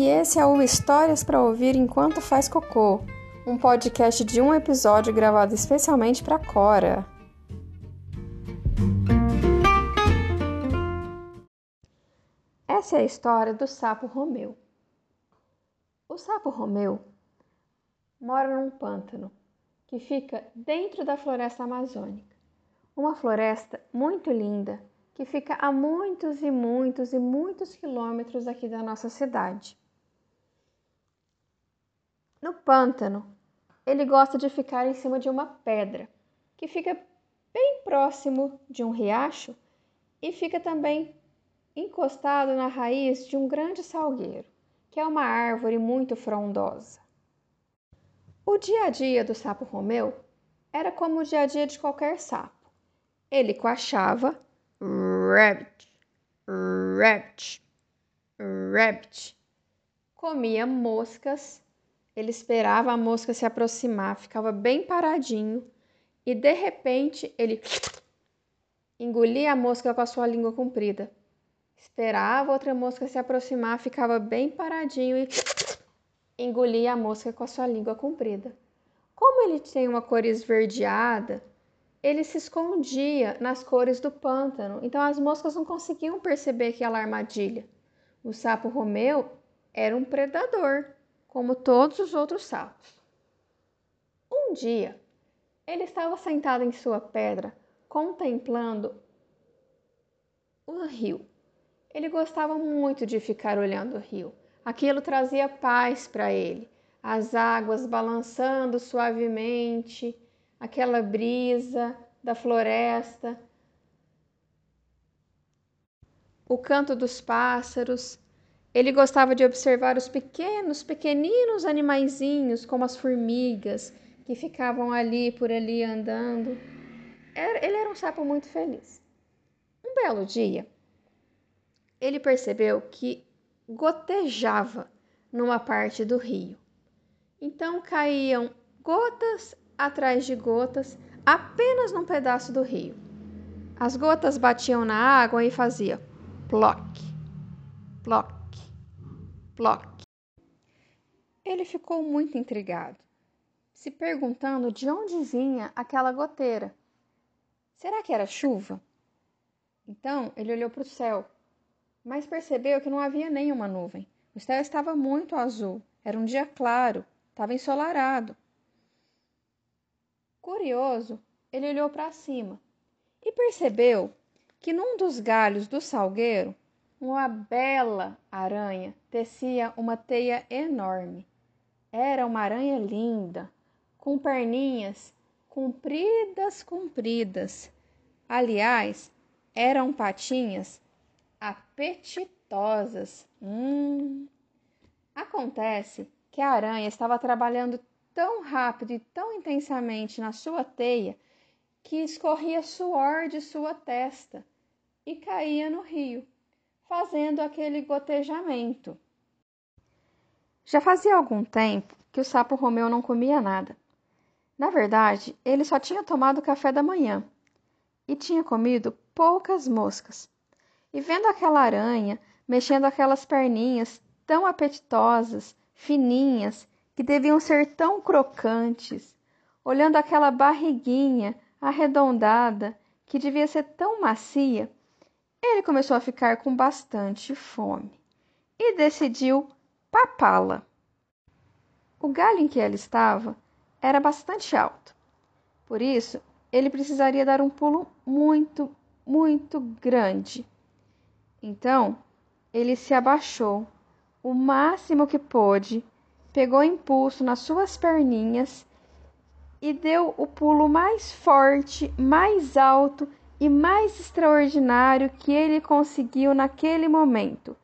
E esse é o Histórias para ouvir enquanto faz cocô, um podcast de um episódio gravado especialmente para Cora. Essa é a história do sapo Romeu. O sapo Romeu mora num pântano que fica dentro da floresta amazônica. Uma floresta muito linda que fica a muitos e muitos e muitos quilômetros aqui da nossa cidade. No pântano, ele gosta de ficar em cima de uma pedra que fica bem próximo de um riacho e fica também encostado na raiz de um grande salgueiro, que é uma árvore muito frondosa. O dia a dia do sapo Romeu era como o dia a dia de qualquer sapo. Ele coachava, rabbit, rabbit, rabbit, comia moscas ele esperava a mosca se aproximar, ficava bem paradinho e de repente ele engolia a mosca com a sua língua comprida. Esperava outra mosca se aproximar, ficava bem paradinho e engolia a mosca com a sua língua comprida. Como ele tem uma cor esverdeada, ele se escondia nas cores do pântano, então as moscas não conseguiam perceber aquela armadilha. O sapo Romeu era um predador como todos os outros sapos. Um dia, ele estava sentado em sua pedra, contemplando o rio. Ele gostava muito de ficar olhando o rio. Aquilo trazia paz para ele. As águas balançando suavemente, aquela brisa da floresta, o canto dos pássaros, ele gostava de observar os pequenos, pequeninos animaizinhos, como as formigas, que ficavam ali por ali andando. Ele era um sapo muito feliz. Um belo dia, ele percebeu que gotejava numa parte do rio. Então caíam gotas atrás de gotas apenas num pedaço do rio. As gotas batiam na água e fazia ploc, ploc Loki. Ele ficou muito intrigado, se perguntando de onde vinha aquela goteira. Será que era chuva? Então ele olhou para o céu, mas percebeu que não havia nenhuma nuvem. O céu estava muito azul, era um dia claro, estava ensolarado. Curioso, ele olhou para cima e percebeu que num dos galhos do salgueiro uma bela aranha tecia uma teia enorme. Era uma aranha linda, com perninhas compridas, compridas. Aliás, eram patinhas apetitosas. Hum. Acontece que a aranha estava trabalhando tão rápido e tão intensamente na sua teia que escorria suor de sua testa e caía no rio fazendo aquele gotejamento. Já fazia algum tempo que o sapo Romeu não comia nada. Na verdade, ele só tinha tomado café da manhã e tinha comido poucas moscas. E vendo aquela aranha mexendo aquelas perninhas tão apetitosas, fininhas, que deviam ser tão crocantes, olhando aquela barriguinha arredondada que devia ser tão macia, ele começou a ficar com bastante fome e decidiu papá-la. O galho em que ela estava era bastante alto, por isso ele precisaria dar um pulo muito, muito grande. Então ele se abaixou o máximo que pôde, pegou impulso nas suas perninhas e deu o pulo mais forte, mais alto e mais extraordinário que ele conseguiu naquele momento.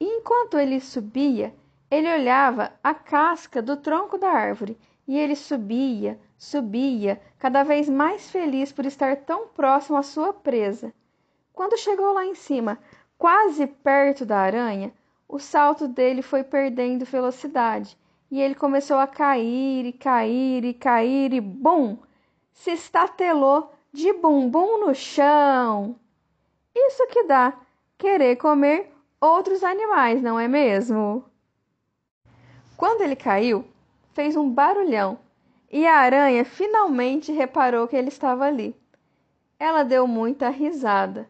E enquanto ele subia, ele olhava a casca do tronco da árvore e ele subia, subia, cada vez mais feliz por estar tão próximo à sua presa. Quando chegou lá em cima, quase perto da aranha, o salto dele foi perdendo velocidade e ele começou a cair e cair e cair e bum! Se estatelou de bumbum no chão. Isso que dá querer comer outros animais, não é mesmo? Quando ele caiu, fez um barulhão e a aranha finalmente reparou que ele estava ali. Ela deu muita risada.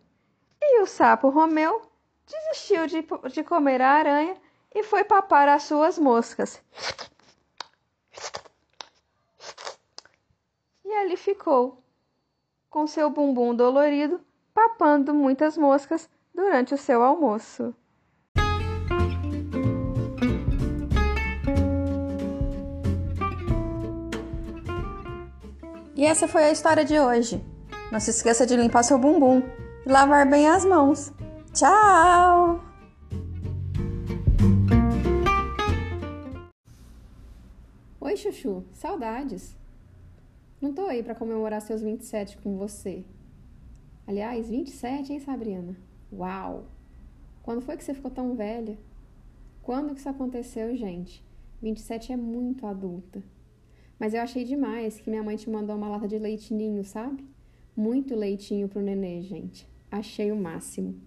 E o sapo Romeu desistiu de, de comer a aranha e foi papar as suas moscas. E ali ficou, com seu bumbum dolorido, papando muitas moscas durante o seu almoço. E essa foi a história de hoje. Não se esqueça de limpar seu bumbum e lavar bem as mãos. Tchau! Oi, Chuchu, saudades! Não tô aí para comemorar seus 27 com você. Aliás, 27, hein, Sabrina? Uau! Quando foi que você ficou tão velha? Quando que isso aconteceu, gente? 27 é muito adulta. Mas eu achei demais que minha mãe te mandou uma lata de leitinho, sabe? Muito leitinho pro nenê, gente. Achei o máximo.